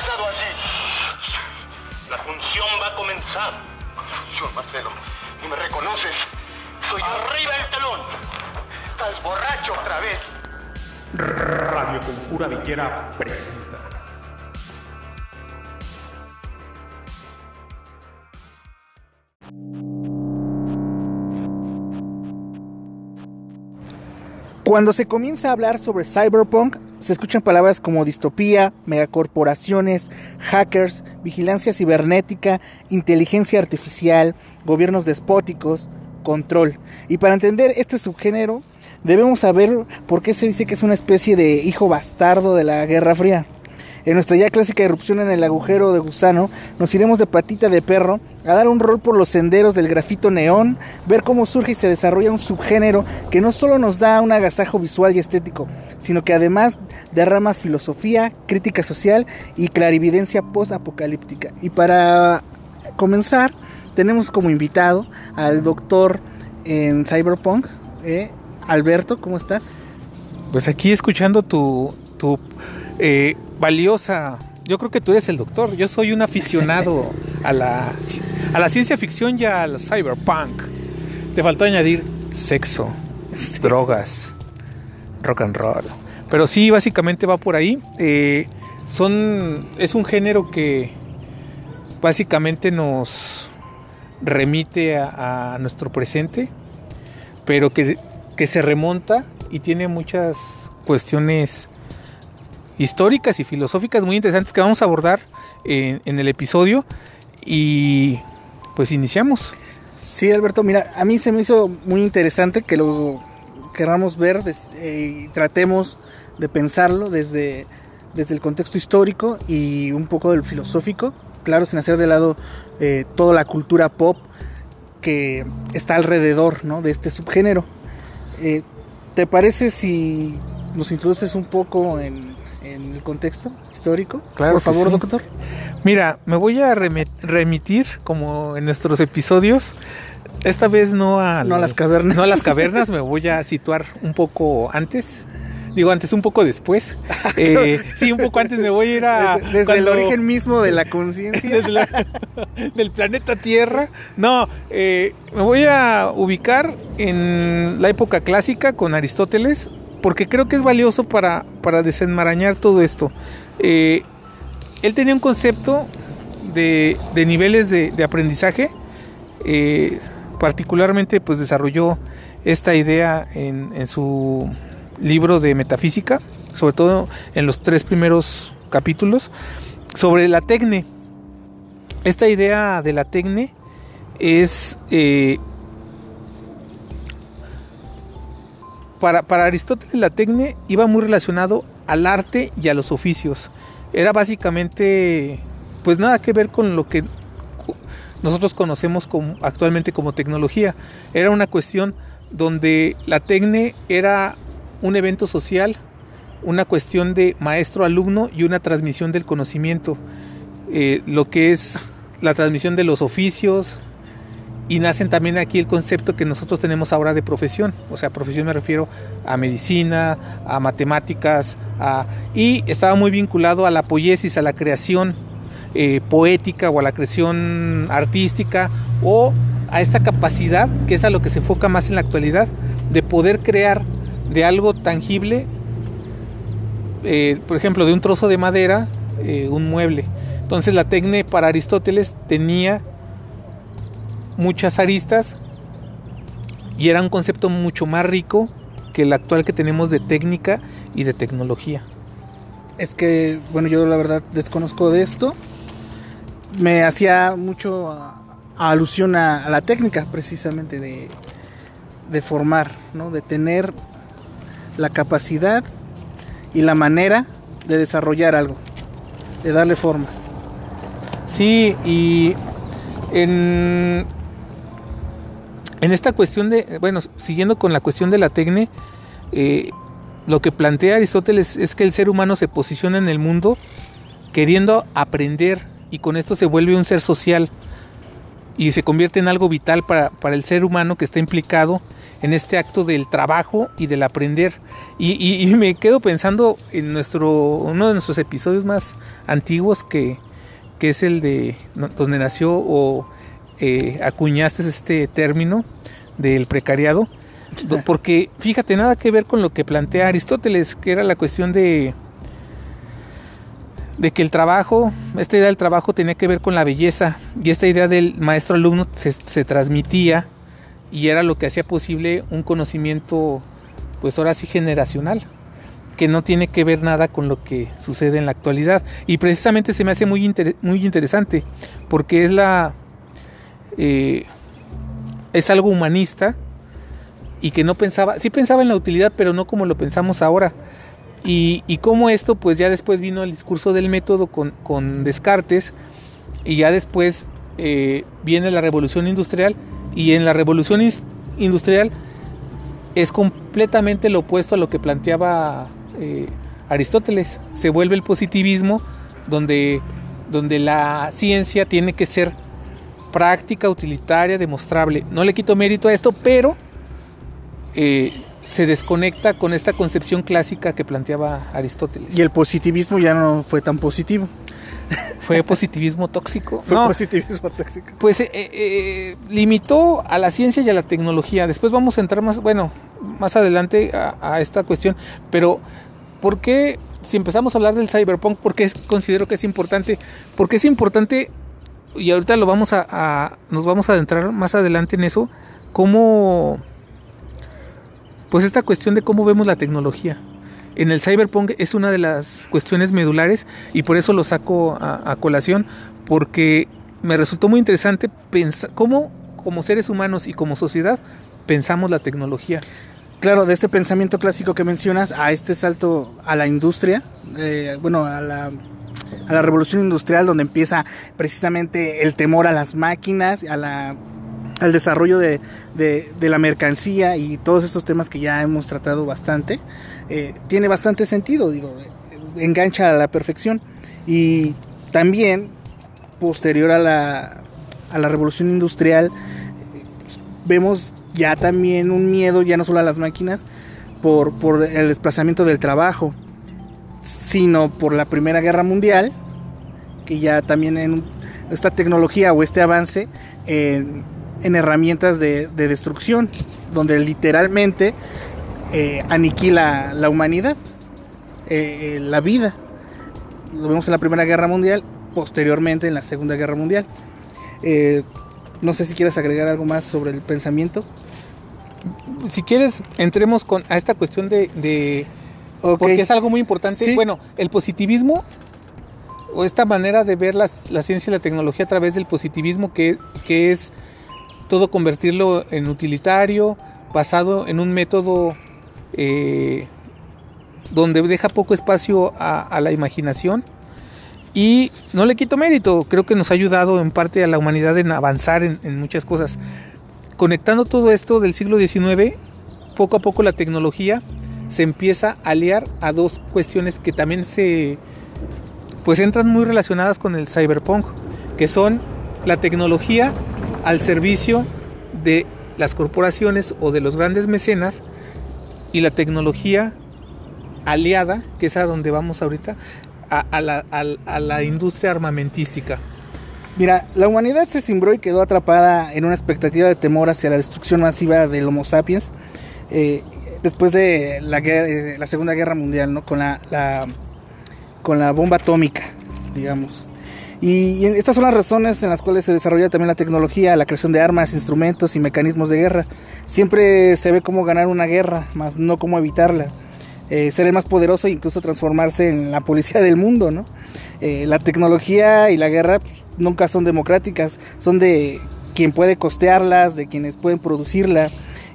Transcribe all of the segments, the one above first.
empezado así. La función va a comenzar. Señor Marcelo, ¿y me reconoces? Soy arriba el telón. Estás borracho otra vez. Radio Conjura Villera presenta. Cuando se comienza a hablar sobre cyberpunk, se escuchan palabras como distopía, megacorporaciones, hackers, vigilancia cibernética, inteligencia artificial, gobiernos despóticos, control. Y para entender este subgénero, debemos saber por qué se dice que es una especie de hijo bastardo de la Guerra Fría. En nuestra ya clásica erupción en el agujero de gusano, nos iremos de patita de perro a dar un rol por los senderos del grafito neón, ver cómo surge y se desarrolla un subgénero que no solo nos da un agasajo visual y estético, sino que además derrama filosofía, crítica social y clarividencia post-apocalíptica. Y para comenzar, tenemos como invitado al doctor en Cyberpunk, eh, Alberto, ¿cómo estás? Pues aquí escuchando tu, tu eh, valiosa. Yo creo que tú eres el doctor. Yo soy un aficionado a la, a la ciencia ficción y al cyberpunk. Te faltó añadir sexo, drogas, rock and roll. Pero sí, básicamente va por ahí. Eh, son, es un género que básicamente nos remite a, a nuestro presente, pero que, que se remonta y tiene muchas cuestiones históricas y filosóficas muy interesantes que vamos a abordar en, el episodio y pues iniciamos. Sí, Alberto, mira, a mí se me hizo muy interesante que lo queramos ver eh, y tratemos de pensarlo desde, desde el contexto histórico y un poco del filosófico, claro, sin hacer de lado eh, toda la cultura pop que está alrededor ¿no? de este subgénero. Eh, ¿Te parece si nos introduces un poco en, en el contexto histórico? Claro Por favor, sí. doctor. Mira, me voy a remitir, como en nuestros episodios, esta vez no a, no a las cavernas. No a las cavernas, me voy a situar un poco antes. Digo, antes, un poco después. Eh, sí, un poco antes me voy a ir a. Desde, desde cuando, el origen mismo de la conciencia. del planeta Tierra. No, eh, me voy a ubicar en la época clásica con Aristóteles, porque creo que es valioso para, para desenmarañar todo esto. Eh, él tenía un concepto de, de niveles de, aprendizaje, eh, particularmente pues desarrolló esta idea en, en, su libro de metafísica, sobre todo en los tres primeros capítulos, sobre la tecne. Esta idea de la tecne es... Eh, para, para, Aristóteles la tecne iba muy relacionado al arte y a los oficios. Era básicamente, pues nada que ver con lo que nosotros conocemos como, actualmente como tecnología. Era una cuestión donde la tecne era un evento social, una cuestión de maestro-alumno y una transmisión del conocimiento. Eh, lo que es la transmisión de los oficios, y nacen también aquí el concepto que nosotros tenemos ahora de profesión. O sea, profesión me refiero a medicina, a matemáticas, a... y estaba muy vinculado a la poiesis, a la creación eh, poética o a la creación artística o a esta capacidad, que es a lo que se enfoca más en la actualidad, de poder crear de algo tangible, eh, por ejemplo, de un trozo de madera, eh, un mueble. Entonces la tecne para Aristóteles tenía muchas aristas y era un concepto mucho más rico que el actual que tenemos de técnica y de tecnología. Es que, bueno, yo la verdad desconozco de esto. Me hacía mucho a, a alusión a, a, la técnica precisamente de, de formar, ¿no? de tener la capacidad y la manera de desarrollar algo, de darle forma. Sí, y en, en esta cuestión de, bueno, siguiendo con la cuestión de la tecne, eh, lo que plantea Aristóteles es que el ser humano se posiciona en el mundo queriendo aprender y con esto se vuelve un ser social. y se convierte en algo vital para, para el ser humano que está implicado en este acto del trabajo y del aprender. Y, y, me quedo pensando en nuestro, uno de nuestros episodios más antiguos que, que es el de donde nació o eh, acuñaste este término del precariado. Porque fíjate, nada que ver con lo que plantea Aristóteles, que era la cuestión de, de que el trabajo, esta idea del trabajo tenía que ver con la belleza y esta idea del maestro alumno se, se transmitía y era lo que hacía posible un conocimiento, pues ahora sí generacional, que no tiene que ver nada con lo que sucede en la actualidad. Y precisamente se me hace muy, muy interesante, porque es la... Eh, es algo humanista y que no pensaba, sí pensaba en la utilidad, pero no como lo pensamos ahora. Y, y como esto, pues ya después vino el discurso del método con, con Descartes, y ya después eh, viene la revolución industrial, y en la revolución industrial es completamente lo opuesto a lo que planteaba eh, Aristóteles. Se vuelve el positivismo donde, donde la ciencia tiene que ser práctica, utilitaria, demostrable. No le quito mérito a esto, pero eh, se desconecta con esta concepción clásica que planteaba Aristóteles. Y el positivismo ya no fue tan positivo. Fue positivismo tóxico. Fue positivismo tóxico. Pues eh, eh, limitó a la ciencia y a la tecnología. Después vamos a entrar más, bueno, más adelante a, esta cuestión. Pero, ¿por qué, si empezamos a hablar del cyberpunk, por qué considero que es importante? Porque es importante, y ahorita lo vamos a, a nos vamos a adentrar más adelante en eso, cómo, pues esta cuestión de cómo vemos la tecnología en el cyberpunk es una de las cuestiones medulares y por eso lo saco a, colación, porque me resultó muy interesante pensar cómo como seres humanos y como sociedad pensamos la tecnología. Claro, de este pensamiento clásico que mencionas a este salto a la industria, eh, bueno, a la, a la revolución industrial donde empieza precisamente el temor a las máquinas, a la al desarrollo de, de, la mercancía y todos estos temas que ya hemos tratado bastante, eh, tiene bastante sentido, digo, engancha a la perfección. Y también, posterior a la, a la revolución industrial, vemos ya también un miedo, ya no solo a las máquinas, por, por el desplazamiento del trabajo, sino por la Primera Guerra Mundial, que ya también en esta tecnología o este avance en en herramientas de, destrucción, donde literalmente eh, aniquila la humanidad, eh, eh, la vida. Lo vemos en la Primera Guerra Mundial, posteriormente en la Segunda Guerra Mundial. no sé si quieres agregar algo más sobre el pensamiento. Si quieres, entremos con, a esta cuestión de... Porque es algo muy importante. Bueno, el positivismo o esta manera de ver la ciencia y la tecnología a través del positivismo que, que es todo convertirlo en utilitario, basado en un método eh, donde deja poco espacio a, la imaginación. Y no le quito mérito, creo que nos ha ayudado en parte a la humanidad en avanzar en, en muchas cosas. Conectando todo esto del siglo XIX, poco a poco la tecnología se empieza a aliar a dos cuestiones que también se pues entran muy relacionadas con el cyberpunk, que son la tecnología al servicio de las corporaciones o de los grandes mecenas y la tecnología aliada, que es a donde vamos ahorita, a, la, industria armamentística. Mira, la humanidad se cimbró y quedó atrapada en una expectativa de temor hacia la destrucción masiva del Homo sapiens eh, después de la, eh, la, Segunda Guerra Mundial, ¿no? Con la, la, con la bomba atómica, digamos. Y, estas son las razones en las cuales se desarrolla también la tecnología, la creación de armas, instrumentos y mecanismos de guerra. Siempre se ve cómo ganar una guerra, más no cómo evitarla. Eh, ser el más poderoso e incluso transformarse en la policía del mundo, ¿no? Eh, la tecnología y la guerra pues, nunca son democráticas, son de quien puede costearlas, de quienes pueden producirla.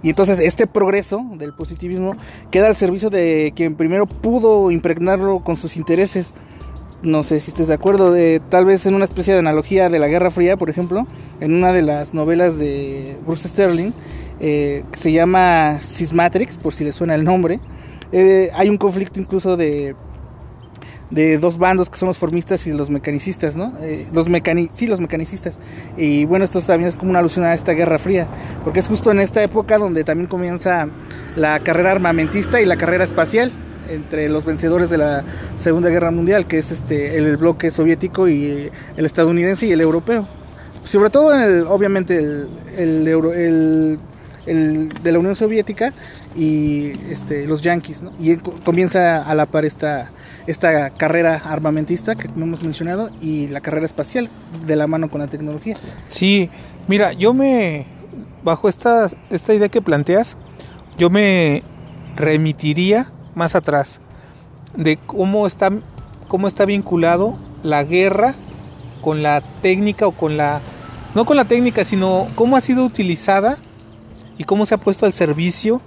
Y entonces este progreso del positivismo queda al servicio de quien primero pudo impregnarlo con sus intereses. No sé si estés de acuerdo, tal vez en una especie de analogía de la Guerra Fría, por ejemplo, en una de las novelas de Bruce Sterling, eh, que se llama Sysmatrix, por si le suena el nombre, eh, hay un conflicto incluso de, de dos bandos que son los formistas y los mecanicistas, ¿no? Eh, los mecani sí, los mecanicistas. Y bueno, esto también es como una alusión a esta Guerra Fría, porque es justo en esta época donde también comienza la carrera armamentista y la carrera espacial entre los vencedores de la Segunda Guerra Mundial, que es este el bloque soviético y el estadounidense y el europeo. Sobre todo, en el, obviamente, el, euro, el, de la Unión Soviética y este, los yanquis, ¿no? Y comienza a la par esta, esta carrera armamentista que hemos mencionado y la carrera espacial de la mano con la tecnología. Sí, mira, yo me, bajo esta, esta idea que planteas, yo me remitiría más atrás de cómo está, cómo está vinculado la guerra con la técnica o con la, no con la técnica, sino cómo ha sido utilizada y cómo se ha puesto al servicio,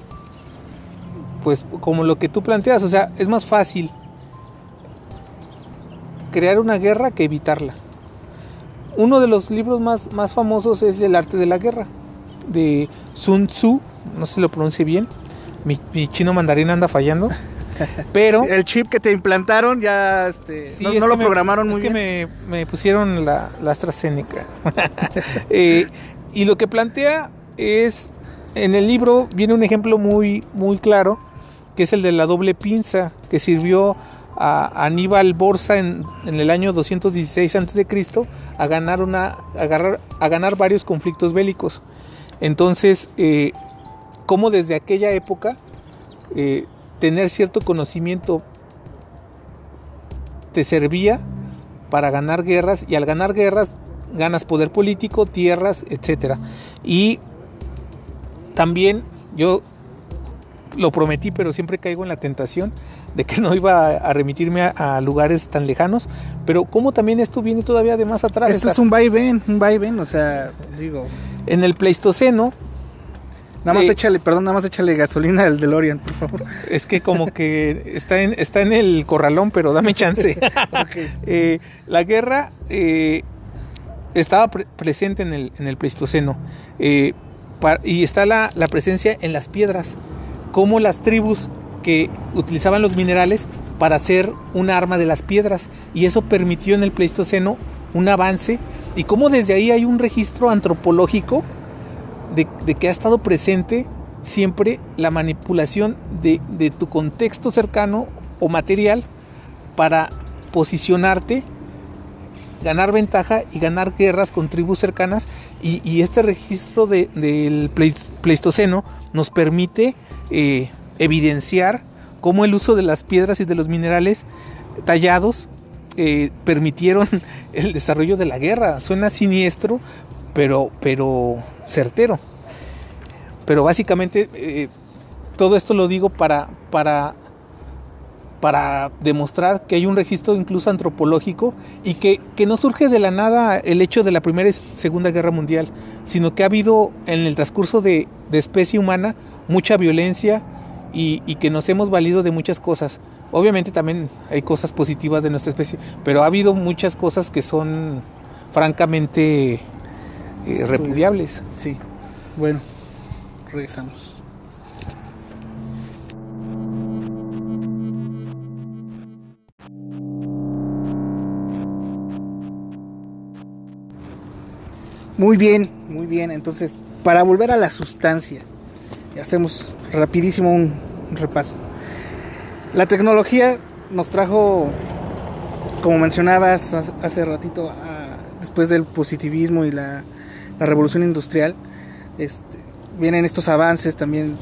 pues como lo que tú planteas, o sea, es más fácil crear una guerra que evitarla. Uno de los libros más, más famosos es El arte de la guerra, de Sun Tzu, no sé si lo pronuncie bien, mi, chino mandarín anda fallando. Pero el chip que te implantaron ya este, no, lo programaron muy bien. Es que me, pusieron la, la AstraZeneca. Eh, y lo que plantea es en el libro viene un ejemplo muy, muy claro, que es el de la doble pinza, que sirvió a Aníbal Borsa en, el año 216 a.C. a ganar, una, a, a ganar varios conflictos bélicos. Entonces, eh, como desde aquella época, eh, tener cierto conocimiento te servía para ganar guerras y al ganar guerras ganas poder político, tierras, etc. Y también yo lo prometí, pero siempre caigo en la tentación de que no iba a remitirme a, lugares tan lejanos. Pero como también esto viene todavía de más atrás. Esto es un vaivén, un vaivén, o sea, digo. En el Pleistoceno. Nada más eh, échale, perdón, nada más échale gasolina al DeLorean, por favor. Es que como que está en, está en el corralón, pero dame chance. Eh, la guerra eh, estaba presente en el, en el Pleistoceno y está la, presencia en las piedras, como las tribus que utilizaban los minerales para hacer un arma de las piedras. Y eso permitió en el Pleistoceno un avance. Y como desde ahí hay un registro antropológico de, que ha estado presente siempre la manipulación de, de, tu contexto cercano o material para posicionarte ganar ventaja y ganar guerras con tribus cercanas. Y, este registro del Pleistoceno nos permite eh, evidenciar cómo el uso de las piedras y de los minerales tallados eh, permitieron el desarrollo de la guerra. Suena siniestro, pero, pero certero. Pero básicamente eh, todo esto lo digo para, para para demostrar que hay un registro incluso antropológico y que, no surge de la nada el hecho de la Primera y Segunda Guerra Mundial, sino que ha habido en el transcurso de, especie humana mucha violencia y, que nos hemos valido de muchas cosas. Obviamente también hay cosas positivas de nuestra especie, pero ha habido muchas cosas que son francamente eh, repudiables. Sí, bueno, regresamos. Muy bien, muy bien. Entonces, para volver a la sustancia, hacemos rapidísimo un, repaso. La tecnología nos trajo, como mencionabas hace ratito, después del positivismo y la, revolución industrial, este, vienen estos avances también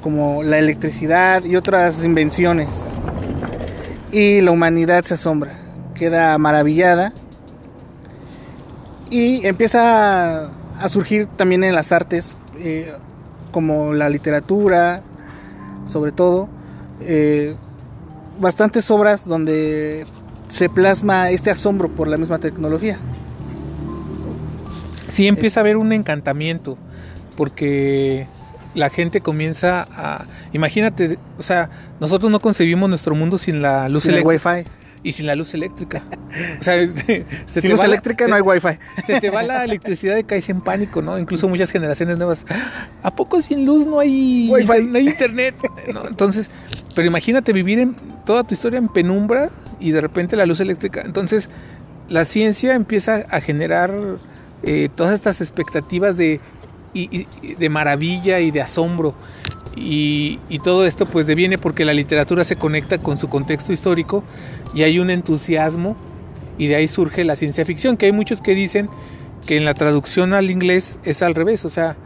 como la electricidad y otras invenciones. Y la humanidad se asombra, queda maravillada y empieza a surgir también en las artes, eh, como la literatura, sobre todo, eh, bastantes obras donde se plasma este asombro por la misma tecnología. Sí, empieza a haber un encantamiento, porque la gente comienza a... Imagínate, o sea, nosotros no concebimos nuestro mundo sin la luz sin wifi y sin la luz eléctrica. O sea, sin luz eléctrica no hay wifi. Se te va la electricidad y caes en pánico, ¿no? Incluso muchas generaciones nuevas. ¿A poco sin luz no hay wifi? No hay internet. Entonces, pero imagínate vivir en toda tu historia en penumbra y de repente la luz eléctrica. Entonces la ciencia empieza a generar eh, todas estas expectativas de, de maravilla y de asombro. Y, todo esto pues deviene porque la literatura se conecta con su contexto histórico y hay un entusiasmo y de ahí surge la ciencia ficción, que hay muchos que dicen que en la traducción al inglés es al revés, o sea,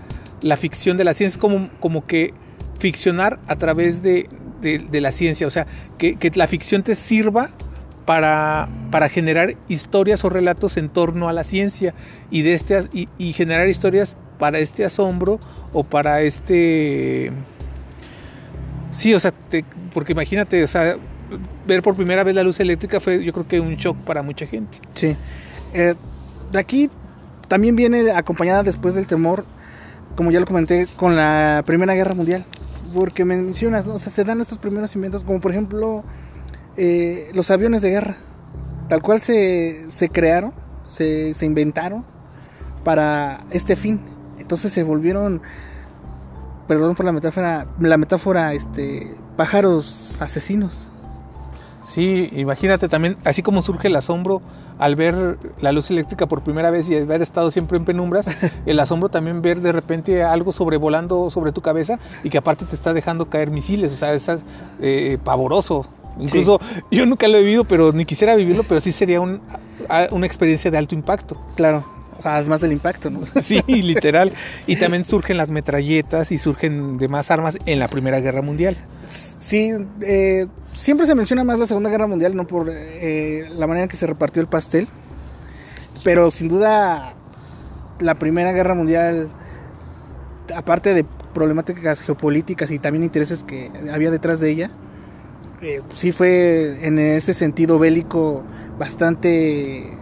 la ficción de la ciencia es como, como que ficcionar a través de, de, la ciencia, o sea, que, que, la ficción te sirva para, para, generar historias o relatos en torno a la ciencia y, de este, y generar historias para este asombro o para este... Sí, o sea, porque imagínate, o sea, ver por primera vez la luz eléctrica fue yo creo que un shock para mucha gente. Sí. Eh, de aquí también viene acompañada después del temor, como ya lo comenté, con la Primera Guerra Mundial porque me mencionas. O sea, se dan estos primeros inventos, como por ejemplo eh, los aviones de guerra, tal cual se, se crearon, se, se inventaron para este fin. Entonces se volvieron, perdón por la metáfora, la metáfora, este, pájaros asesinos. Sí, imagínate también, así como surge el asombro al ver la luz eléctrica por primera vez y haber estado siempre en penumbras, el asombro también ver de repente algo sobrevolando sobre tu cabeza y que aparte te está dejando caer misiles, o sea, es eh, pavoroso. Incluso yo nunca lo he vivido, pero ni quisiera vivirlo, pero sí sería un, una experiencia de alto impacto. Claro. O sea, además del impacto, ¿no? Sí, literal. Y también surgen las metralletas y surgen demás armas en la Primera Guerra Mundial. Sí, eh, siempre se menciona más la Segunda Guerra Mundial, no por eh, la manera en que se repartió el pastel, pero sin duda la Primera Guerra Mundial, aparte de problemáticas geopolíticas y también intereses que había detrás de ella, eh, sí fue en ese sentido bélico bastante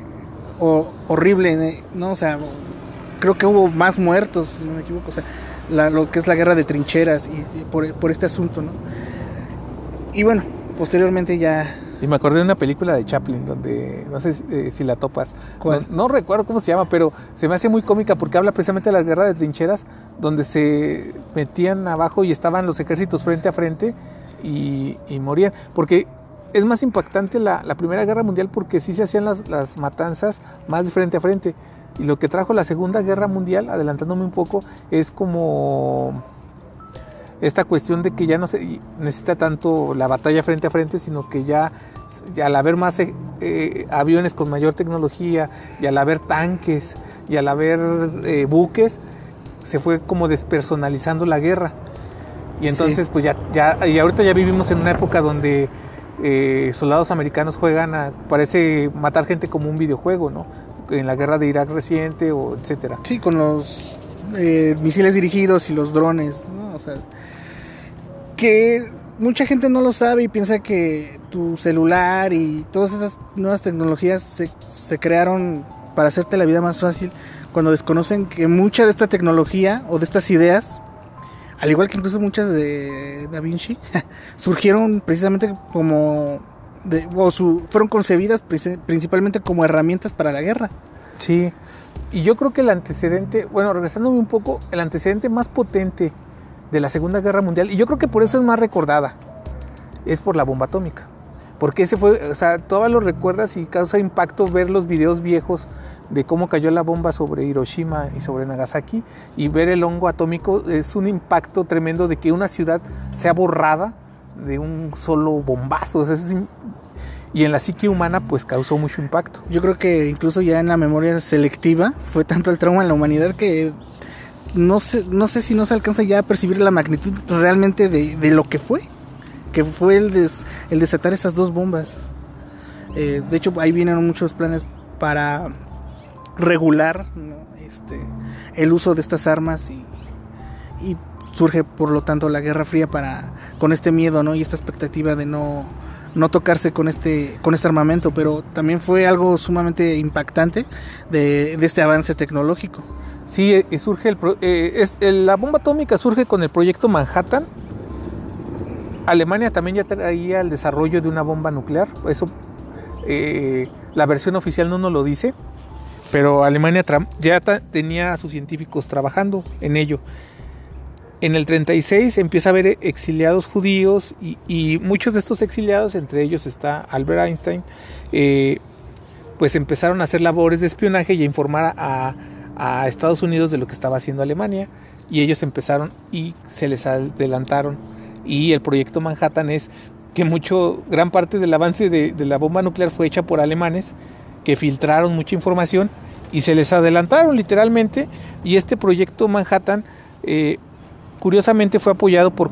horrible, ¿no? O sea, creo que hubo más muertos, si no me equivoco, o sea, lo que es la guerra de trincheras y, por, por, este asunto, ¿no? Y bueno, posteriormente ya... Y me acordé de una película de Chaplin donde, no sé si, eh, la topas, no, recuerdo cómo se llama, pero se me hace muy cómica porque habla precisamente de la guerra de trincheras donde se metían abajo y estaban los ejércitos frente a frente y, y morían. Porque es más impactante la, Primera Guerra Mundial porque sí se hacían las, las, matanzas más de frente a frente. Y lo que trajo la Segunda Guerra Mundial, adelantándome un poco, es como esta cuestión de que ya no se necesita tanto la batalla frente a frente, sino que ya, ya al haber más eh, eh, aviones con mayor tecnología y al haber tanques y al haber eh, buques, se fue como despersonalizando la guerra. Y entonces, pues ya, ya, y ahorita ya vivimos en una época donde eh, soldados americanos juegan a, parece matar gente como un videojuego, ¿no? En la guerra de Irak reciente o etcétera. Sí, con los eh, misiles dirigidos y los drones, ¿no? O sea, que mucha gente no lo sabe y piensa que tu celular y todas esas nuevas tecnologías se, se crearon para hacerte la vida más fácil cuando desconocen que mucha de esta tecnología o de estas ideas al igual que incluso muchas de Da Vinci, surgieron precisamente como, o fueron concebidas principalmente como herramientas para la guerra. Sí, y yo creo que el antecedente, bueno, regresándome un poco, el antecedente más potente de la Segunda Guerra Mundial, y yo creo que por eso es más recordada, es por la bomba atómica. Porque ese fue, o sea, todas lo recuerdas y causa impacto ver los videos viejos de cómo cayó la bomba sobre Hiroshima y sobre Nagasaki y ver el hongo atómico es un impacto tremendo de que una ciudad sea borrada de un solo bombazo. y en la psique humana pues causó mucho impacto. Yo creo que incluso ya en la memoria selectiva fue tanto el trauma en la humanidad que no sé, no sé si no se alcanza ya a percibir la magnitud realmente de, lo que fue. Que fue el, el desatar esas dos bombas. Eh, de hecho, ahí vienen muchos planes para regular este, el uso de estas armas y, y, surge por lo tanto la Guerra Fría para con este miedo ¿no? y esta expectativa de no, no tocarse con este, con este armamento, pero también fue algo sumamente impactante de, de este avance tecnológico. Sí, eh, surge el, eh, es, la bomba atómica surge con el proyecto Manhattan. Alemania también ya traía el desarrollo de una bomba nuclear. Eso eh, la versión oficial no nos lo dice, pero Alemania ya tenía a sus científicos trabajando en ello. en el 36 empieza a haber exiliados judíos y, muchos de estos exiliados, entre ellos está Albert Einstein, eh, pues empezaron a hacer labores de espionaje y a informar a, a Estados Unidos de lo que estaba haciendo Alemania. Y ellos empezaron y se les adelantaron. Y el proyecto Manhattan es que mucho gran parte del avance de, de, la bomba nuclear fue hecha por alemanes que filtraron mucha información y se les adelantaron literalmente y este proyecto Manhattan eh, curiosamente fue apoyado por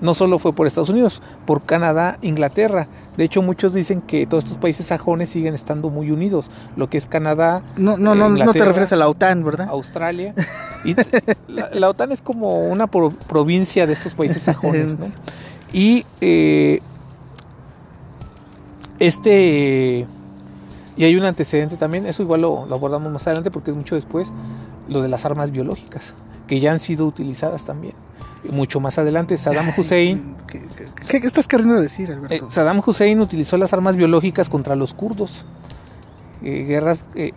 no solo fue por Estados Unidos, por Canadá, Inglaterra. De hecho, muchos dicen que todos estos países sajones siguen estando muy unidos. Lo que es Canadá. No, no, no, no te refieres a la OTAN, ¿verdad? Australia. Y la, la, OTAN es como una pro, provincia de estos países sajones, ¿no? Y eh, este. Y hay un antecedente también, eso igual lo, lo abordamos más adelante porque es mucho después, lo de las armas biológicas, que ya han sido utilizadas también mucho más adelante. Saddam Hussein. ¿Qué, qué, qué estás queriendo decir, Alberto? Eh, Saddam Hussein utilizó las armas biológicas contra los kurdos. Eh, guerras eh,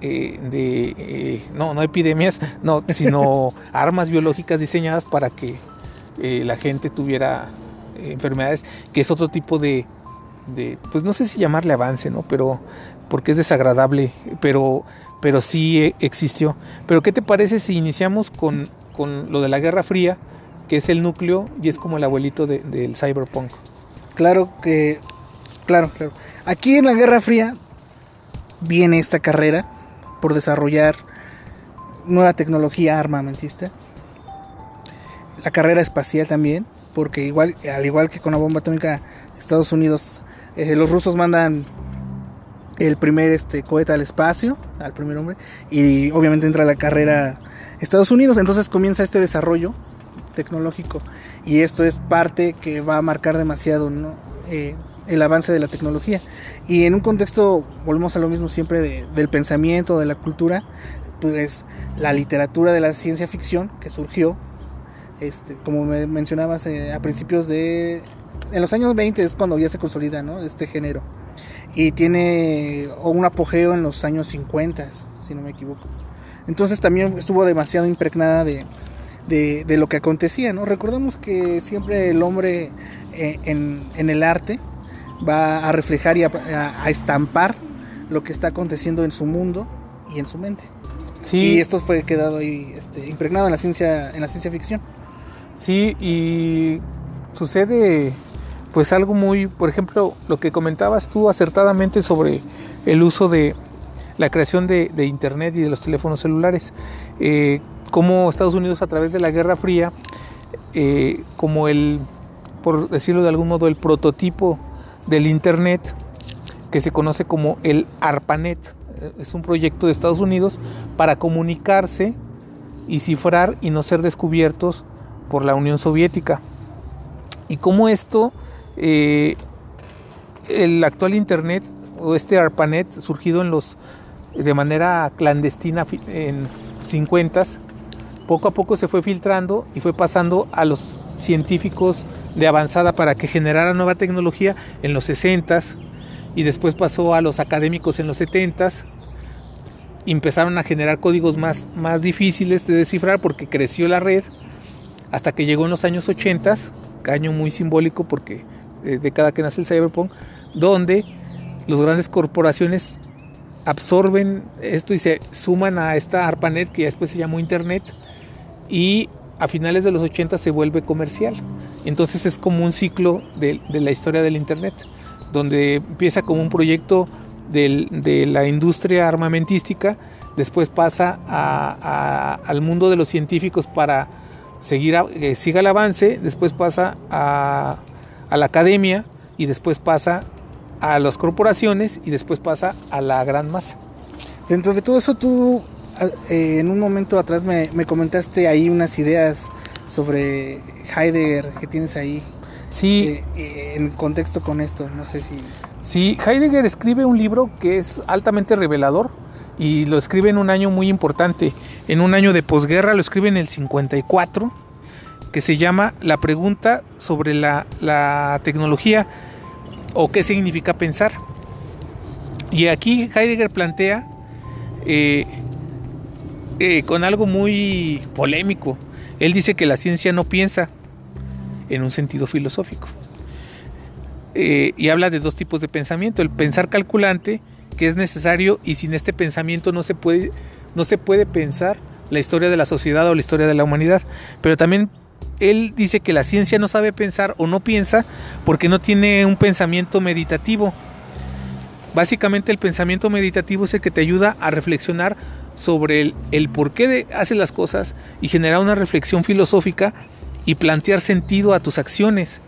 de. no, no epidemias, no, sino armas biológicas diseñadas para que la gente tuviera enfermedades, que es otro tipo de, de. Pues no sé si llamarle avance, ¿no? Pero. Porque es desagradable, pero, pero sí existió. Pero, ¿qué te parece si iniciamos con, con lo de la Guerra Fría? que es el núcleo y es como el abuelito de, del cyberpunk. Claro que, claro, claro. Aquí en la Guerra Fría viene esta carrera por desarrollar nueva tecnología armamentista. La carrera espacial también, porque igual, al igual que con la bomba atómica, Estados Unidos, eh, los rusos mandan el primer este, cohete al espacio, al primer hombre, y obviamente entra la carrera Estados Unidos, entonces comienza este desarrollo tecnológico y esto es parte que va a marcar demasiado ¿no? eh, el avance de la tecnología y en un contexto volvemos a lo mismo siempre de, del pensamiento de la cultura pues la literatura de la ciencia ficción que surgió este como me mencionabas eh, a principios de en los años 20 es cuando ya se consolida ¿no? este género y tiene un apogeo en los años 50 si no me equivoco entonces también estuvo demasiado impregnada de, de, de, lo que acontecía, ¿no? Recordemos que siempre el hombre eh, en, en, el arte va a reflejar y a, a, a, estampar lo que está aconteciendo en su mundo y en su mente. Sí. Y esto fue quedado ahí este, impregnado en la ciencia, en la ciencia ficción. Sí, y sucede pues algo muy, por ejemplo, lo que comentabas tú acertadamente sobre el uso de la creación de, internet y de los teléfonos celulares. Eh, como Estados Unidos a través de la Guerra Fría, eh, como el, por decirlo de algún modo, el prototipo del Internet, que se conoce como el ARPANET, es un proyecto de Estados Unidos para comunicarse y cifrar y no ser descubiertos por la Unión Soviética. Y como esto, eh, el actual Internet o este ARPANET surgido en los de manera clandestina en 50s poco a poco se fue filtrando y fue pasando a los científicos de avanzada para que generaran nueva tecnología en los 60s y después pasó a los académicos en los 70s. Empezaron a generar códigos más, más difíciles de descifrar porque creció la red hasta que llegó en los años 80, año muy simbólico porque década que nace el cyberpunk, donde las grandes corporaciones absorben esto y se suman a esta ARPANET que ya después se llamó Internet y a finales de los 80 se vuelve comercial. Entonces es como un ciclo de, de la historia del Internet, donde empieza como un proyecto del, de la industria armamentística, después pasa a, a, al mundo de los científicos para seguir a, eh, siga el avance, después pasa a, a la academia y después pasa a las corporaciones y después pasa a la gran masa. Dentro de todo eso tú eh, en un momento atrás me, me, comentaste ahí unas ideas sobre Heidegger que tienes ahí. Sí. Eh, en contexto con esto, no sé si... Sí, Heidegger escribe un libro que es altamente revelador y lo escribe en un año muy importante, en un año de posguerra, lo escribe en el 54, que se llama La pregunta sobre la, la tecnología o qué significa pensar. Y aquí Heidegger plantea eh, eh, con algo muy polémico. Él dice que la ciencia no piensa en un sentido filosófico. Eh, y habla de dos tipos de pensamiento, el pensar calculante, que es necesario y sin este pensamiento no se puede, no se puede pensar la historia de la sociedad o la historia de la humanidad. Pero también él dice que la ciencia no sabe pensar o no piensa porque no tiene un pensamiento meditativo. Básicamente el pensamiento meditativo es el que te ayuda a reflexionar sobre el, por qué de, las cosas y generar una reflexión filosófica y plantear sentido a tus acciones.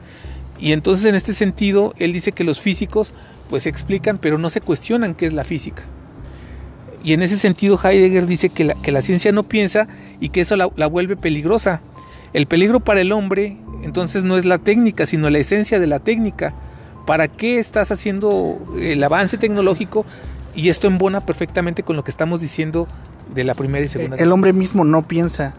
Y entonces en este sentido él dice que los físicos pues explican pero no se cuestionan qué es la física. Y en ese sentido Heidegger dice que la, ciencia no piensa y que eso la vuelve peligrosa. El peligro para el hombre entonces no es la técnica, sino la esencia de la técnica. ¿Para qué estás haciendo el avance tecnológico? Y esto embona perfectamente con lo que estamos diciendo de la primera y segunda. El hombre mismo no piensa.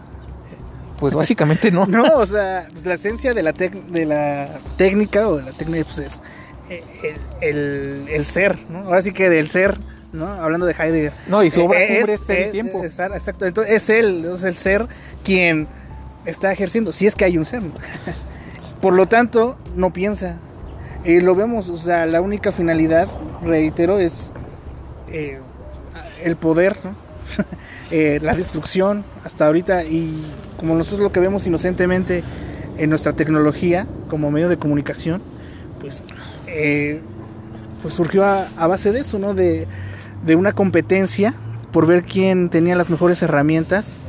Pues básicamente no. No, o sea, pues la esencia de la, de la técnica o de la técnica pues es el, el, el, ser, ¿no? Ahora sí que del ser, ¿no? Hablando de Heidegger. No, y su obra es, es, el tiempo. Exacto, entonces es él, es el ser quien está ejerciendo, si es que hay un. ¿no? Por lo tanto, no piensa. Y lo vemos, o sea, la única finalidad, reitero, es eh, el poder, eh, la destrucción hasta ahorita y como nosotros lo que vemos inocentemente en nuestra tecnología como medio de comunicación, pues, eh, pues surgió a, a, base de eso, ¿no? De, de una competencia por ver quién tenía las mejores herramientas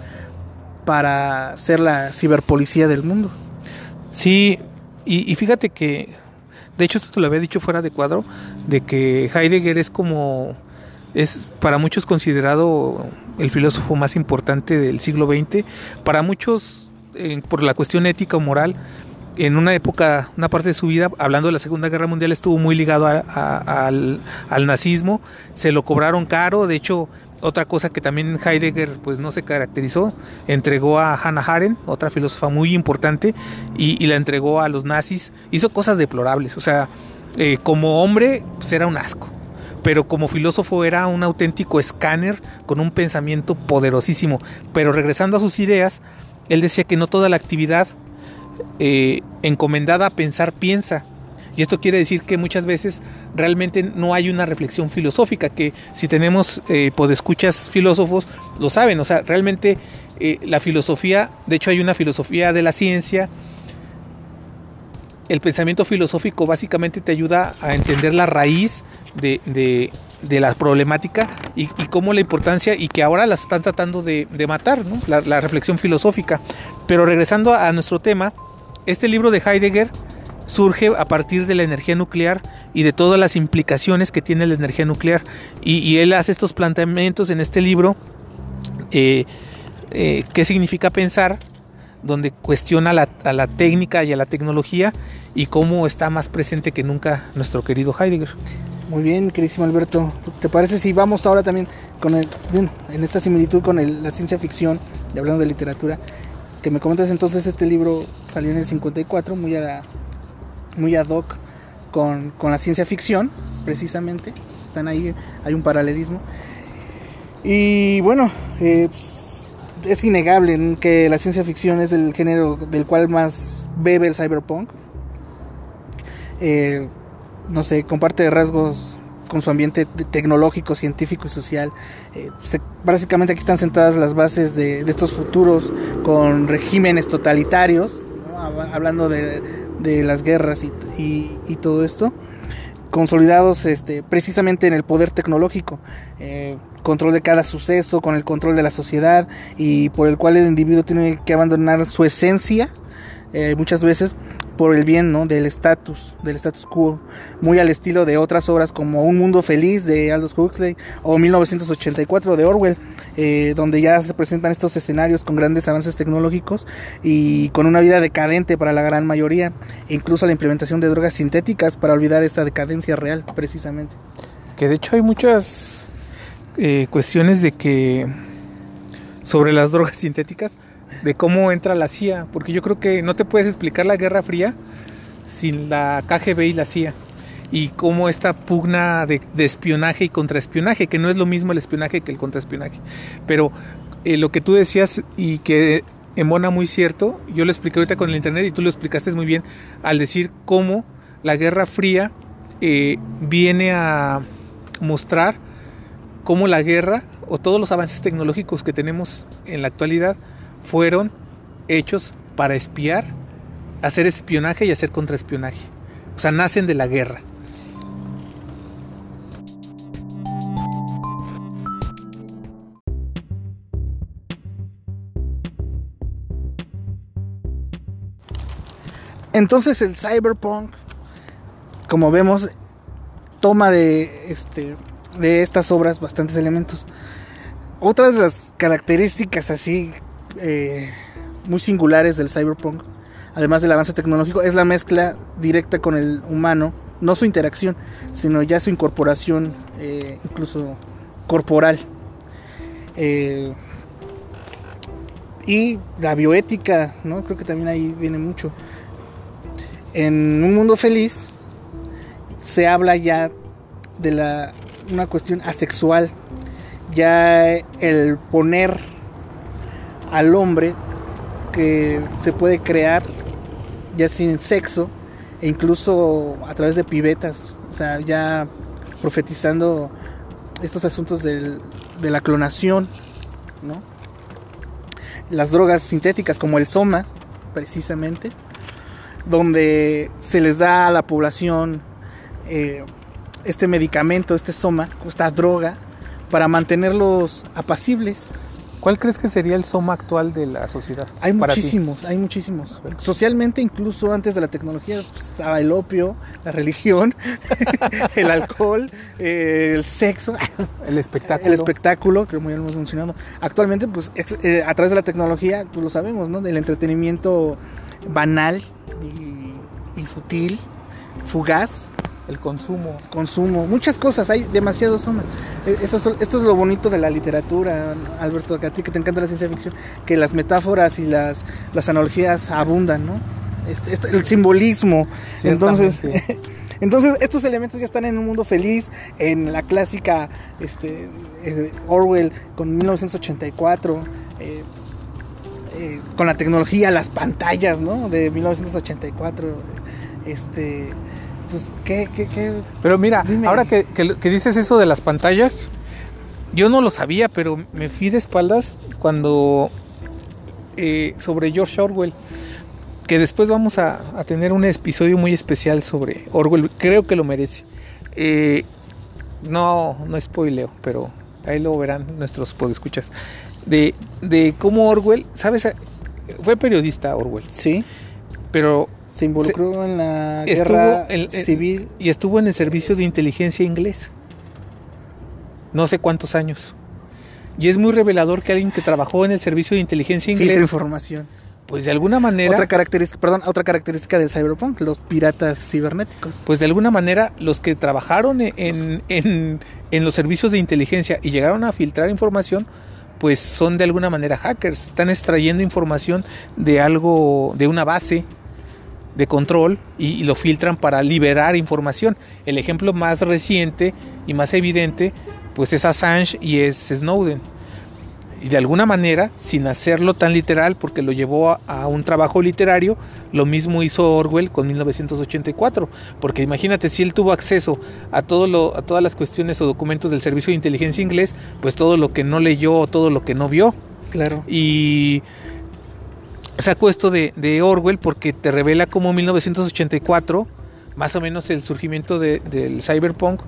para ser la ciberpolicía del mundo. Sí, y, fíjate que, de hecho esto te lo había dicho fuera de cuadro, de que Heidegger es como es para muchos considerado el filósofo más importante del siglo XX, para muchos por la cuestión ética o moral, en una época, una parte de su vida, hablando de la Segunda Guerra Mundial, estuvo muy ligado al, al, nazismo, se lo cobraron caro, de hecho, otra cosa que también Heidegger pues no se caracterizó, entregó a Hannah Arendt, otra filósofa muy importante, y, la entregó a los nazis, hizo cosas deplorables, o sea, eh, como hombre, pues era un asco pero como filósofo era un auténtico escáner con un pensamiento poderosísimo. Pero regresando a sus ideas, él decía que no toda la actividad eh, encomendada a pensar piensa. Y esto quiere decir que muchas veces realmente no hay una reflexión filosófica, que si tenemos eh, podescuchas filósofos, lo saben, o sea, realmente eh, la filosofía, de hecho hay una filosofía de la ciencia, el pensamiento filosófico básicamente te ayuda a entender la raíz de, de, la problemática y, cómo la importancia y que ahora las están tratando de, matar, ¿no? la, reflexión filosófica. Pero regresando a nuestro tema, este libro de Heidegger surge a partir de la energía nuclear y de todas las implicaciones que tiene la energía nuclear. Y, él hace estos planteamientos en este libro, eh, eh, qué significa pensar, donde cuestiona la, a la técnica y a la tecnología y cómo está más presente que nunca nuestro querido Heidegger. Muy bien, queridísimo Alberto. ¿Te parece si vamos ahora también con el, en esta similitud con la ciencia ficción, y hablando de literatura? Que me comentas entonces, este libro salió en el 54, muy, a, muy ad hoc con, con la ciencia ficción, precisamente. Están ahí, hay un paralelismo. Y bueno, eh, pues, es innegable que la ciencia ficción es el género del cual más bebe el cyberpunk. Eh, no sé, comparte rasgos con su ambiente tecnológico, científico y social. Eh, básicamente aquí están sentadas las bases de, estos futuros con regímenes totalitarios, hablando de, de, las guerras y, y, y, todo esto, consolidados este, precisamente en el poder tecnológico. Eh, control de cada suceso, con el control de la sociedad y por el cual el individuo tiene que abandonar su esencia eh, muchas veces por el bien ¿no? del estatus, del status quo, muy al estilo de otras obras como Un Mundo Feliz de Aldous Huxley o 1984 de Orwell, eh, donde ya se presentan estos escenarios con grandes avances tecnológicos y con una vida decadente para la gran mayoría, e incluso la implementación de drogas sintéticas para olvidar esta decadencia real, precisamente. Que de hecho hay muchas eh, cuestiones de que sobre las drogas sintéticas de cómo entra la CIA, porque yo creo que no te puedes explicar la Guerra Fría sin la KGB y la CIA. Y cómo esta pugna de, de espionaje y contraespionaje, que no es lo mismo el espionaje que el contraespionaje. Pero eh, lo que tú decías y que embona muy cierto. Yo lo expliqué ahorita con el internet y tú lo explicaste muy bien al decir cómo la Guerra Fría eh, viene a mostrar cómo la guerra o todos los avances tecnológicos que tenemos en la actualidad fueron hechos para espiar, hacer espionaje y hacer contraespionaje. O sea, nacen de la guerra. Entonces el cyberpunk, como vemos, toma de, este, de estas obras bastantes elementos. Otras de las características así eh, muy singulares del cyberpunk, además del avance tecnológico, es la mezcla directa con el humano, no su interacción, sino ya su incorporación, eh, incluso corporal. Eh, y la bioética, ¿no? Creo que también ahí viene mucho. En un mundo feliz se habla ya de la una cuestión asexual, ya el poner al hombre que se puede crear ya sin sexo e incluso a través de pibetas, o sea, ya profetizando estos asuntos del, de la clonación, ¿no? Las drogas sintéticas como el soma, precisamente, donde se les da a la población eh, este medicamento, este soma, esta droga, para mantenerlos apacibles. ¿Cuál crees que sería el soma actual de la sociedad? Hay muchísimos, hay muchísimos. Socialmente, incluso antes de la tecnología, pues, estaba el opio, la religión, el alcohol, eh, el sexo, el espectáculo. El espectáculo, que muy hemos mencionado. Actualmente, pues eh, a través de la tecnología, pues lo sabemos, ¿no? Del entretenimiento banal y, y futil, fugaz, el consumo. Consumo, muchas cosas, hay demasiados zonas. E, esto es lo bonito de la literatura, Alberto, a ti que te encanta la ciencia ficción, que las metáforas y las, las analogías abundan, ¿no? Este, este, el simbolismo. Entonces, entonces, estos elementos ya están en un mundo feliz, en la clásica este, eh, Orwell con 1984. Eh, eh, con la tecnología, las pantallas, ¿no? De 1984. Este, pues, ¿qué, qué, Pero mira, ahora que, dices eso de las pantallas, yo no lo sabía, pero me fui de espaldas cuando eh, sobre George Orwell, que después vamos a, tener un episodio muy especial sobre Orwell, creo que lo merece. Eh, no, no spoileo, pero ahí lo verán nuestros podescuchas. De, de cómo Orwell, ¿sabes? Fue periodista Orwell. Sí. Pero se involucró en la guerra civil. Y estuvo en el servicio de inteligencia inglés. No sé cuántos años. Y es muy revelador que alguien que trabajó en el servicio de inteligencia inglés. información. Pues de alguna manera. Otra característica, perdón, otra característica del cyberpunk, los piratas cibernéticos. Pues de alguna manera, los que trabajaron en, en, en los servicios de inteligencia y llegaron a filtrar información, pues son de alguna manera hackers. Están extrayendo información de algo, de una base de control y, lo filtran para liberar información. El ejemplo más reciente y más evidente pues es Assange y es Snowden. Y de alguna manera, sin hacerlo tan literal, porque lo llevó a, un trabajo literario, lo mismo hizo Orwell con 1984. Porque imagínate, si él tuvo acceso a, todo lo, a todas las cuestiones o documentos del Servicio de Inteligencia Inglés, pues todo lo que no leyó todo lo que no vio. Claro. Y saco esto de, de, Orwell porque te revela como 1984, más o menos el surgimiento del cyberpunk,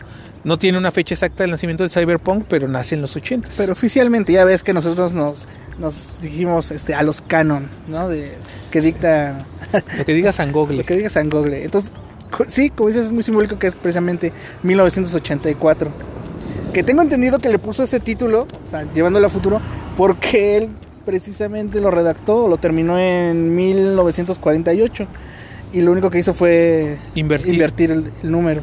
no tiene una fecha exacta del nacimiento del cyberpunk, pero nace en los 80. Pero oficialmente ya ves que nosotros nos, nos dijimos este, a los canon, ¿no? De, que dicta... Lo que diga San Google. Lo que diga San Google. Entonces, sí, como dices, es muy simbólico que es precisamente 1984. Que tengo entendido que le puso ese título, o sea, llevándolo a futuro, porque él precisamente lo redactó, lo terminó en 1948 y lo único que hizo fue invertir, el, número.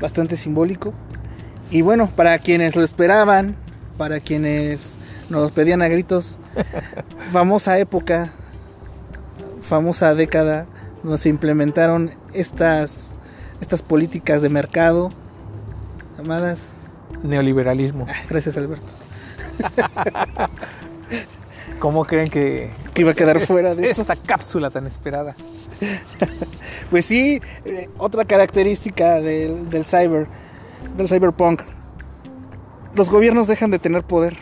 Bastante simbólico. Y bueno, para quienes lo esperaban, para quienes nos pedían a gritos, famosa época, famosa década donde se implementaron estas, estas políticas de mercado llamadas neoliberalismo. Gracias Alberto. ¿Cómo creen que, que iba a quedar es- fuera de esto. esta cápsula tan esperada? Pues sí, eh, otra característica del, del cyber, del cyberpunk. Los gobiernos dejan de tener poder.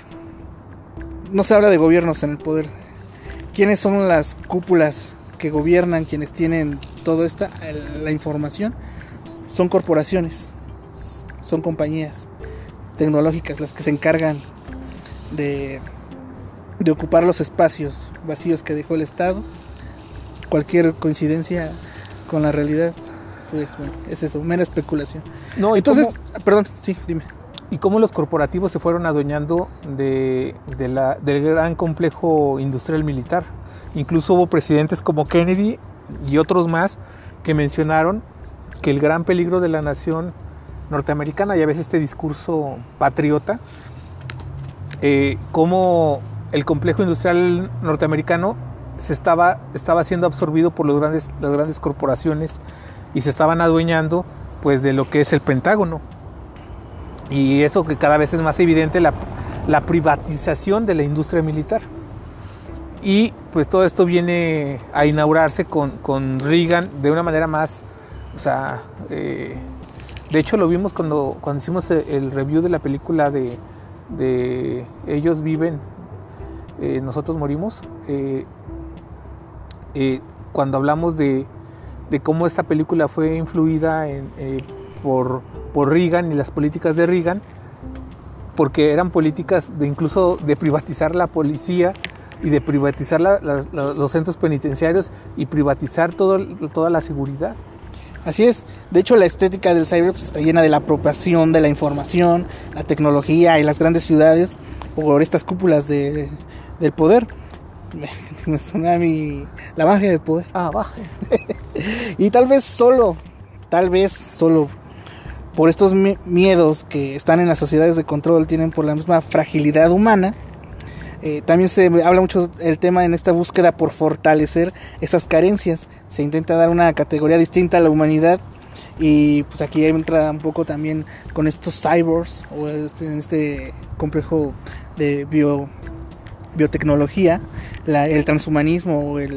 No se habla de gobiernos en el poder. ¿Quiénes son las cúpulas que gobiernan, quienes tienen toda esta la información? Son corporaciones, son compañías tecnológicas las que se encargan de, de ocupar los espacios vacíos que dejó el Estado. Cualquier coincidencia con la realidad, pues bueno, es eso, mera especulación. No, y Entonces, cómo- perdón, sí, dime. y cómo los corporativos se fueron adueñando de, de la, del gran complejo industrial militar. Incluso hubo presidentes como Kennedy y otros más que mencionaron que el gran peligro de la nación norteamericana, y a veces este discurso patriota, eh, cómo el complejo industrial norteamericano se estaba, estaba siendo absorbido por los grandes, las grandes corporaciones y se estaban adueñando pues de lo que es el Pentágono. Y eso que cada vez es más evidente, la, la privatización de la industria militar. Y pues todo esto viene a inaugurarse con, con Reagan de una manera más, o sea, eh, de hecho lo vimos cuando, cuando hicimos el, review de la película de, de Ellos viven, eh, nosotros morimos, eh, eh, cuando hablamos de, de cómo esta película fue influida en, eh, por, por Reagan y las políticas de Reagan, porque eran políticas de incluso de privatizar la policía y de privatizar la- la- la- los centros penitenciarios y privatizar todo, toda la seguridad. Así es. De hecho, la estética del cyber pues, está llena de la apropiación de la información, la tecnología y las grandes ciudades por estas cúpulas de, del poder. Me suena a mí la magia del poder. Ah, baja. Y tal vez solo, tal vez solo por estos mi- miedos que están en las sociedades de control, tienen por la misma fragilidad humana. eh, también se habla mucho el tema en esta búsqueda por fortalecer esas carencias. Se intenta dar una categoría distinta a la humanidad y pues aquí entra un poco también con estos cyborgs o este, en este complejo de bio, biotecnología, el transhumanismo eh,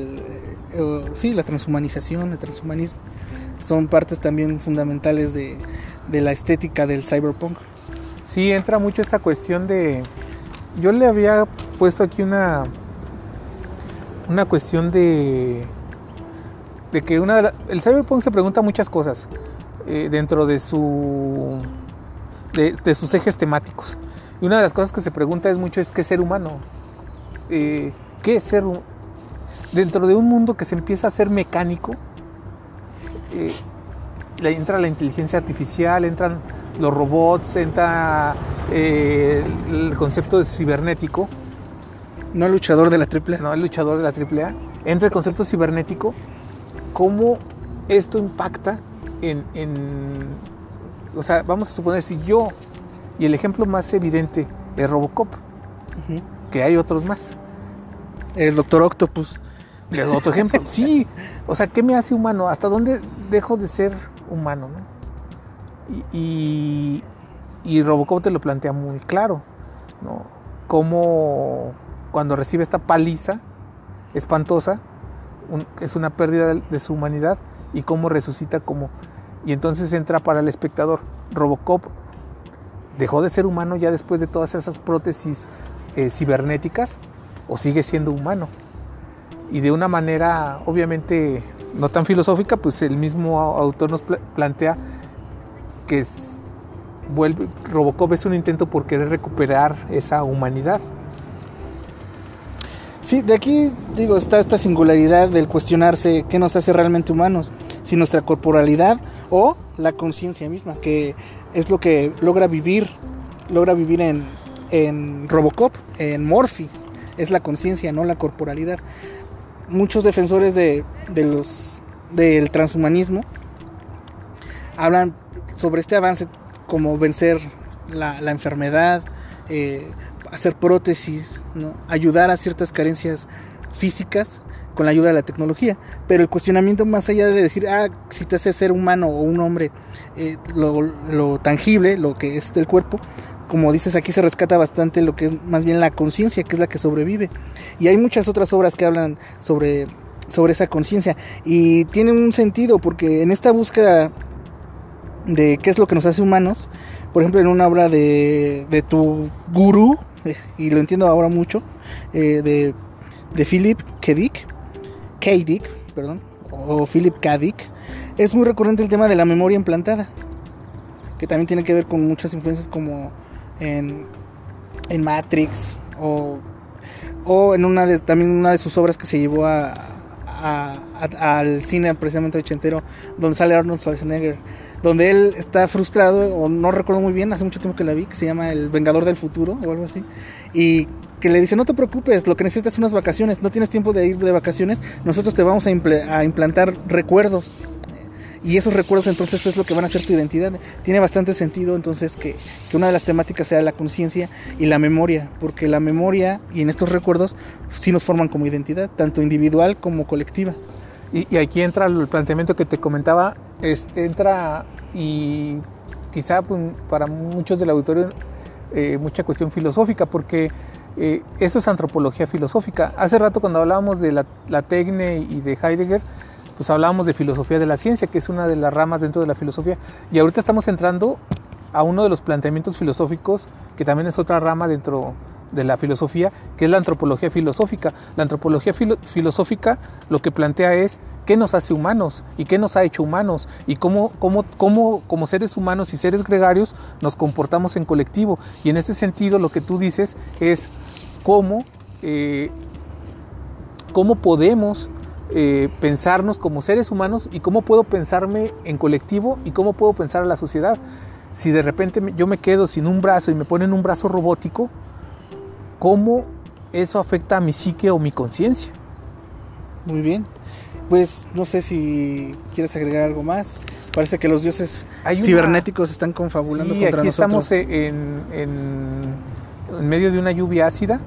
o- sí, la transhumanización, el transhumanismo son partes también fundamentales de, la estética del cyberpunk. Sí, entra mucho esta cuestión de... Yo le había puesto aquí una... Una cuestión de... De que una de la- el cyberpunk se pregunta muchas cosas eh, dentro de su... De sus ejes temáticos. Y una de las cosas que se pregunta es mucho es qué es ser humano. Eh, ¿Qué es ser Dentro de un mundo que se empieza a ser mecánico, eh, entra la inteligencia artificial, entran los robots, entra eh, el, concepto de cibernético, No el luchador de la triple. no el luchador de la AAA, entra el concepto cibernético, cómo esto impacta en, en- o sea, vamos a suponer si yo, y el ejemplo más evidente es Robocop, que hay otros más. El Doctor Octopus. Doy otro ejemplo. Sí, o sea, ¿qué me hace humano? ¿Hasta dónde dejo de ser humano? ¿no? Y, y, y Robocop te lo plantea muy claro, ¿no? Cómo cuando recibe esta paliza espantosa, un- es una pérdida de, de su humanidad y cómo resucita como... Y entonces entra para el espectador. Robocop dejó de ser humano ya después de todas esas prótesis eh, cibernéticas o sigue siendo humano y de una manera obviamente no tan filosófica, pues el mismo au- autor nos pla- plantea que es, vuelve, Robocop es un intento por querer recuperar esa humanidad. Sí, de aquí digo está esta singularidad del cuestionarse qué nos hace realmente humanos, si nuestra corporalidad o la conciencia misma, que es lo que logra vivir, logra vivir en, en Robocop, en Morphy, es la conciencia, no la corporalidad. Muchos defensores de, de los del transhumanismo hablan sobre este avance como vencer la, la enfermedad, eh, hacer prótesis, ¿no? ayudar a ciertas carencias físicas con la ayuda de la tecnología. Pero el cuestionamiento más allá de decir, ah, si te hace ser humano o un hombre, eh, lo, lo tangible, lo que es el cuerpo, como dices, aquí se rescata bastante lo que es más bien la conciencia, que es la que sobrevive. Y hay muchas otras obras que hablan sobre, sobre esa conciencia. Y tiene un sentido, porque en esta búsqueda de qué es lo que nos hace humanos, por ejemplo, en una obra de, de tu gurú, eh, y lo entiendo ahora mucho, eh, de, de Philip K. K. Dick, perdón, o Philip K. Dick, es muy recurrente el tema de la memoria implantada, que también tiene que ver con muchas influencias como en, Matrix o, o en una de, también una de sus obras que se llevó a- al cine precisamente ochentero, donde sale Arnold Schwarzenegger, donde él está frustrado, o no recuerdo muy bien, hace mucho tiempo que la vi, que se llama El Vengador del Futuro o algo así, y que le dice, no te preocupes, lo que necesitas son unas vacaciones, no tienes tiempo de ir de vacaciones, nosotros te vamos a, imple- a implantar recuerdos. Y esos recuerdos entonces es lo que van a ser tu identidad. Tiene bastante sentido entonces que, que una de las temáticas sea la conciencia y la memoria, porque la memoria y en estos recuerdos sí nos forman como identidad, tanto individual como colectiva. Y, y aquí entra el planteamiento que te comentaba, es, entra y quizá pues, para muchos del auditorio eh, mucha cuestión filosófica, porque eh, eso es antropología filosófica. Hace rato cuando hablábamos de la, la Tecne y de Heidegger, pues hablábamos de filosofía de la ciencia, que es una de las ramas dentro de la filosofía, y ahorita estamos entrando a uno de los planteamientos filosóficos, que también es otra rama dentro de la filosofía, que es la antropología filosófica. La antropología filo- filosófica lo que plantea es qué nos hace humanos y qué nos ha hecho humanos y cómo, cómo, cómo como seres humanos y seres gregarios nos comportamos en colectivo. Y en este sentido lo que tú dices es cómo, eh, cómo podemos eh, pensarnos como seres humanos y cómo puedo pensarme en colectivo y cómo puedo pensar a la sociedad. Si de repente yo me quedo sin un brazo y me ponen un brazo robótico, ¿cómo eso afecta a mi psique o mi conciencia? Muy bien. Pues no sé si quieres agregar algo más. Parece que los dioses Hay una- cibernéticos están confabulando Sí, contra aquí nosotros. estamos en, en- en medio de una lluvia ácida.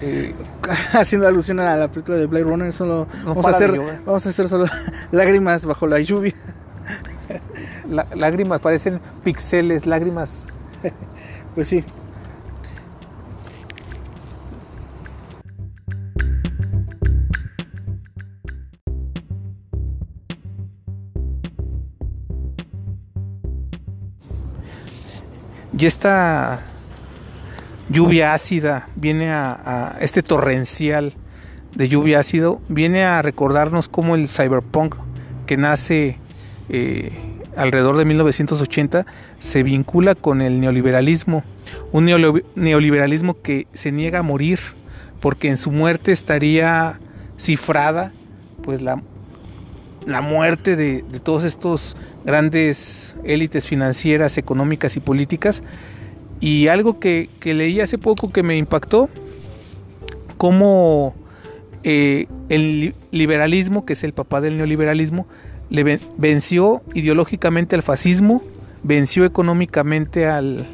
Eh, haciendo alusión a la película de Blade Runner, solo No vamos a hacer vamos a hacer solo lágrimas bajo la lluvia. la- lágrimas, parecen pixeles, lágrimas. Pues sí. Y esta lluvia ácida viene a, este torrencial de lluvia ácido viene a recordarnos cómo el cyberpunk que nace eh, alrededor de 1980 se vincula con el neoliberalismo, un neoliberalismo que se niega a morir porque en su muerte estaría cifrada pues la, la muerte de todos estos grandes élites financieras, económicas y políticas. Y algo que, que leí hace poco que me impactó, cómo eh, el li- liberalismo, que es el papá del neoliberalismo, le ven- venció ideológicamente al fascismo, venció económicamente al,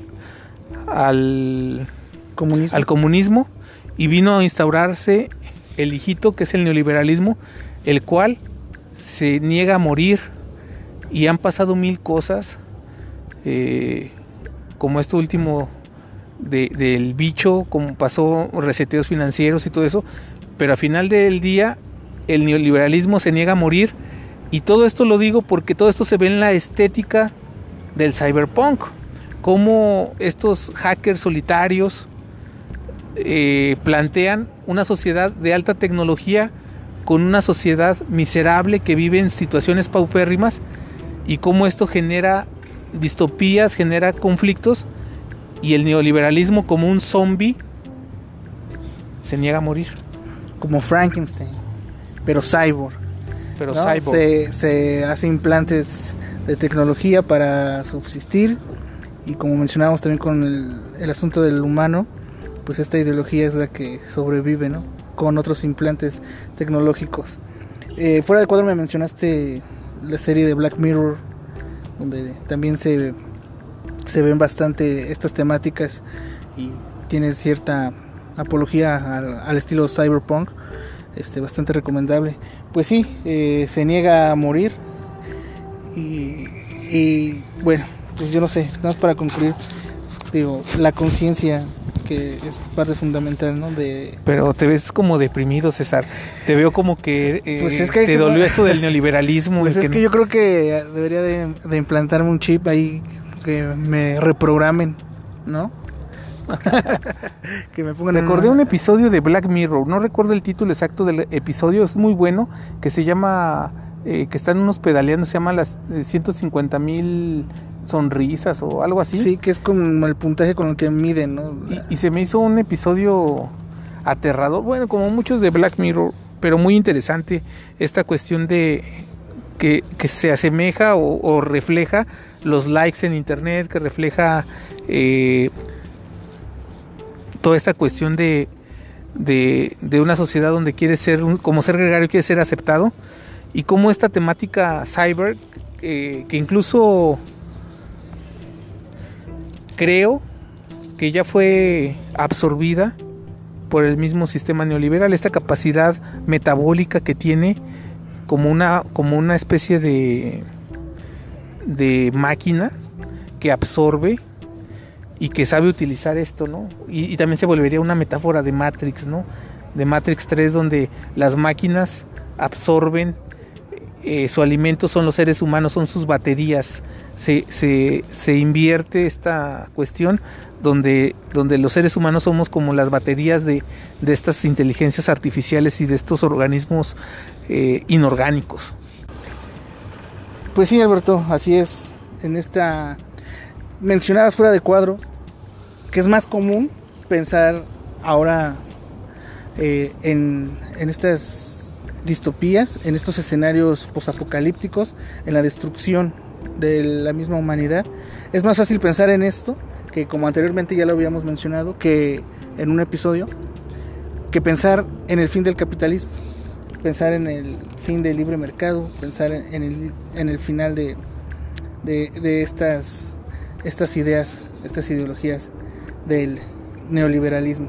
al, Comunismo. al comunismo y vino a instaurarse el hijito que es el neoliberalismo, el cual se niega a morir y han pasado mil cosas, eh, como esto último de- del bicho, como pasó reseteos financieros y todo eso, pero al final del día el neoliberalismo se niega a morir y todo esto lo digo porque todo esto se ve en la estética del cyberpunk, como estos hackers solitarios eh, plantean una sociedad de alta tecnología con una sociedad miserable que vive en situaciones paupérrimas y cómo esto genera distopías, genera conflictos y el neoliberalismo como un zombie se niega a morir. Como Frankenstein, pero cyborg. Pero ¿no? cyborg. Se, se hace implantes de tecnología para subsistir y como mencionábamos también con el, el asunto del humano, pues esta ideología es la que sobrevive, ¿no? Con otros implantes tecnológicos. Eh, fuera de cuadro me mencionaste la serie de Black Mirror, donde también se, se ven bastante estas temáticas y tiene cierta apología al, estilo cyberpunk, este, bastante recomendable. Pues sí, eh, se niega a morir y, y, bueno, pues yo no sé, nada más para concluir, digo, la conciencia que es parte fundamental, ¿no? De... Pero te ves como deprimido, César. Te veo como que, eh, Pues es que te que- dolió esto del neoliberalismo. Pues es que que yo creo que debería de, de implantarme un chip ahí que me reprogramen, ¿no? que me pongan Recordé una- un episodio de Black Mirror, no recuerdo el título exacto del episodio, es muy bueno, que se llama, eh, que están unos pedaleando, se llama las 150 mil sonrisas o algo así. Sí, que es como el puntaje con el que miden, ¿no? Y, y se me hizo un episodio aterrador, bueno, como muchos de Black Mirror, pero muy interesante esta cuestión de que, que se asemeja o, o refleja los likes en internet, que refleja eh, toda esta cuestión de, de, de una sociedad donde quiere ser, como ser gregario, quiere ser aceptado, y cómo esta temática cyber, eh, que incluso creo que ya fue absorbida por el mismo sistema neoliberal, esta capacidad metabólica que tiene como una, como una especie de, de máquina que absorbe y que sabe utilizar esto, ¿no? Y, y también se volvería una metáfora de Matrix, ¿no? De Matrix 3, donde las máquinas absorben eh, su alimento, son los seres humanos, son sus baterías. Se, se, se invierte esta cuestión donde, donde los seres humanos somos como las baterías de, de estas inteligencias artificiales y de estos organismos eh, inorgánicos. Pues sí, Alberto, así es. En esta mencionadas fuera de cuadro, que es más común pensar ahora eh, en, en estas distopías, en estos escenarios posapocalípticos, en la destrucción de la misma humanidad. Es más fácil pensar en esto, que como anteriormente ya lo habíamos mencionado, que en un episodio, que pensar en el fin del capitalismo, pensar en el fin del libre mercado, pensar en el, en el final de, de, de estas, estas ideas, estas ideologías del neoliberalismo.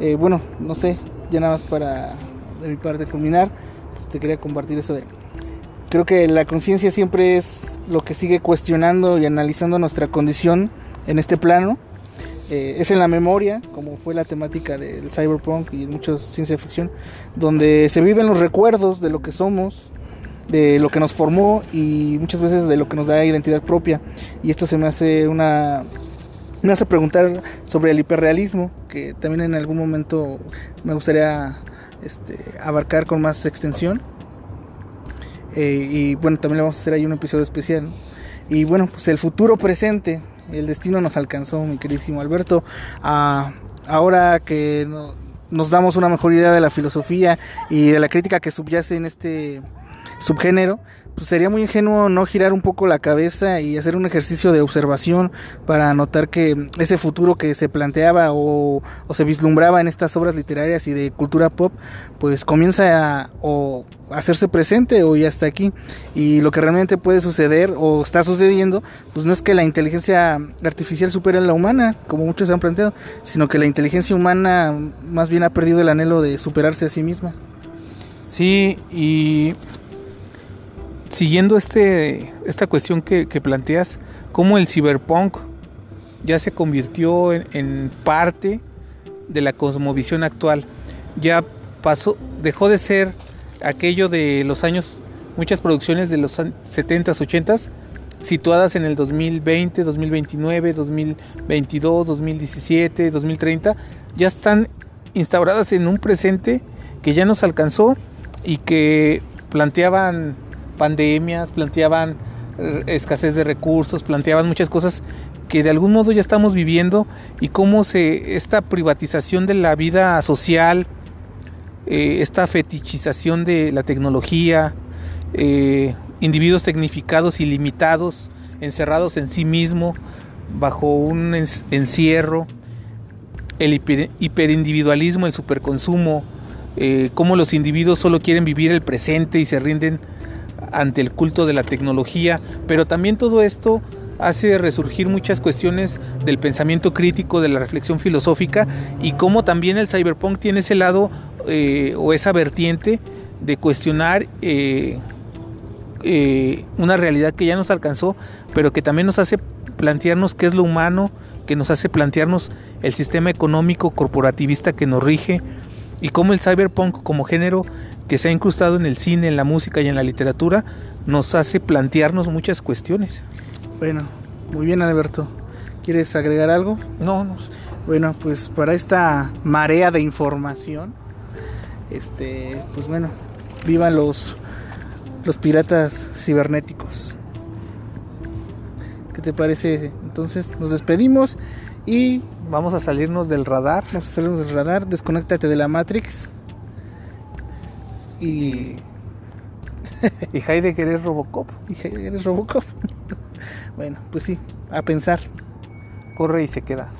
Eh, bueno, no sé, ya nada más para de mi parte culminar, pues te quería compartir eso de... Creo que la conciencia siempre es lo que sigue cuestionando y analizando nuestra condición en este plano. Eh, es en la memoria, como fue la temática del cyberpunk y mucha ciencia ficción, donde se viven los recuerdos de lo que somos, de lo que nos formó y muchas veces de lo que nos da identidad propia. Y esto se me hace una me hace preguntar sobre el hiperrealismo, que también en algún momento me gustaría este, abarcar con más extensión. Eh, y bueno, también le vamos a hacer ahí un episodio especial. Y bueno, pues el futuro presente, el destino nos alcanzó, mi queridísimo Alberto. Ah, ahora que no- nos damos una mejor idea de la filosofía y de la crítica que subyace en este subgénero, pues sería muy ingenuo no girar un poco la cabeza y hacer un ejercicio de observación para notar que ese futuro que se planteaba o, se vislumbraba en estas obras literarias y de cultura pop, pues comienza a, o hacerse presente o ya está aquí. Y lo que realmente puede suceder o está sucediendo, pues no es que la inteligencia artificial supere a la humana, como muchos han planteado, sino que la inteligencia humana más bien ha perdido el anhelo de superarse a sí misma. Sí, y siguiendo este, esta cuestión que, planteas, cómo el cyberpunk ya se convirtió en, parte de la cosmovisión actual. Ya pasó, dejó de ser aquello de los años, muchas producciones de los an- 70s, 80s, situadas en el 2020, 2029, 2022, 2017, 2030, ya están instauradas en un presente que ya nos alcanzó y que planteaban pandemias, planteaban eh, escasez de recursos, planteaban muchas cosas que de algún modo ya estamos viviendo y cómo se esta privatización de la vida social, eh, esta fetichización de la tecnología, eh, individuos tecnificados y limitados, encerrados en sí mismo, bajo un encierro, el hiper- hiperindividualismo, el superconsumo, cómo los individuos solo quieren vivir el presente y se rinden ante el culto de la tecnología, pero también todo esto hace resurgir muchas cuestiones del pensamiento crítico, de la reflexión filosófica y cómo también el cyberpunk tiene ese lado eh, o esa vertiente de cuestionar eh, eh, una realidad que ya nos alcanzó, pero que también nos hace plantearnos qué es lo humano, que nos hace plantearnos el sistema económico corporativista que nos rige y cómo el cyberpunk como género que se ha incrustado en el cine, en la música y en la literatura nos hace plantearnos muchas cuestiones. Bueno, muy bien Alberto. ¿Quieres agregar algo? No, no. Bueno, pues para esta marea de información, este, pues bueno, vivan los los piratas cibernéticos. ¿Qué te parece? Entonces nos despedimos y vamos a salirnos del radar. Vamos a salirnos del radar, desconéctate de la Matrix. Y. y Heidegger es Robocop. Y Heidegger es Robocop. bueno, pues sí, a pensar. Corre y se queda.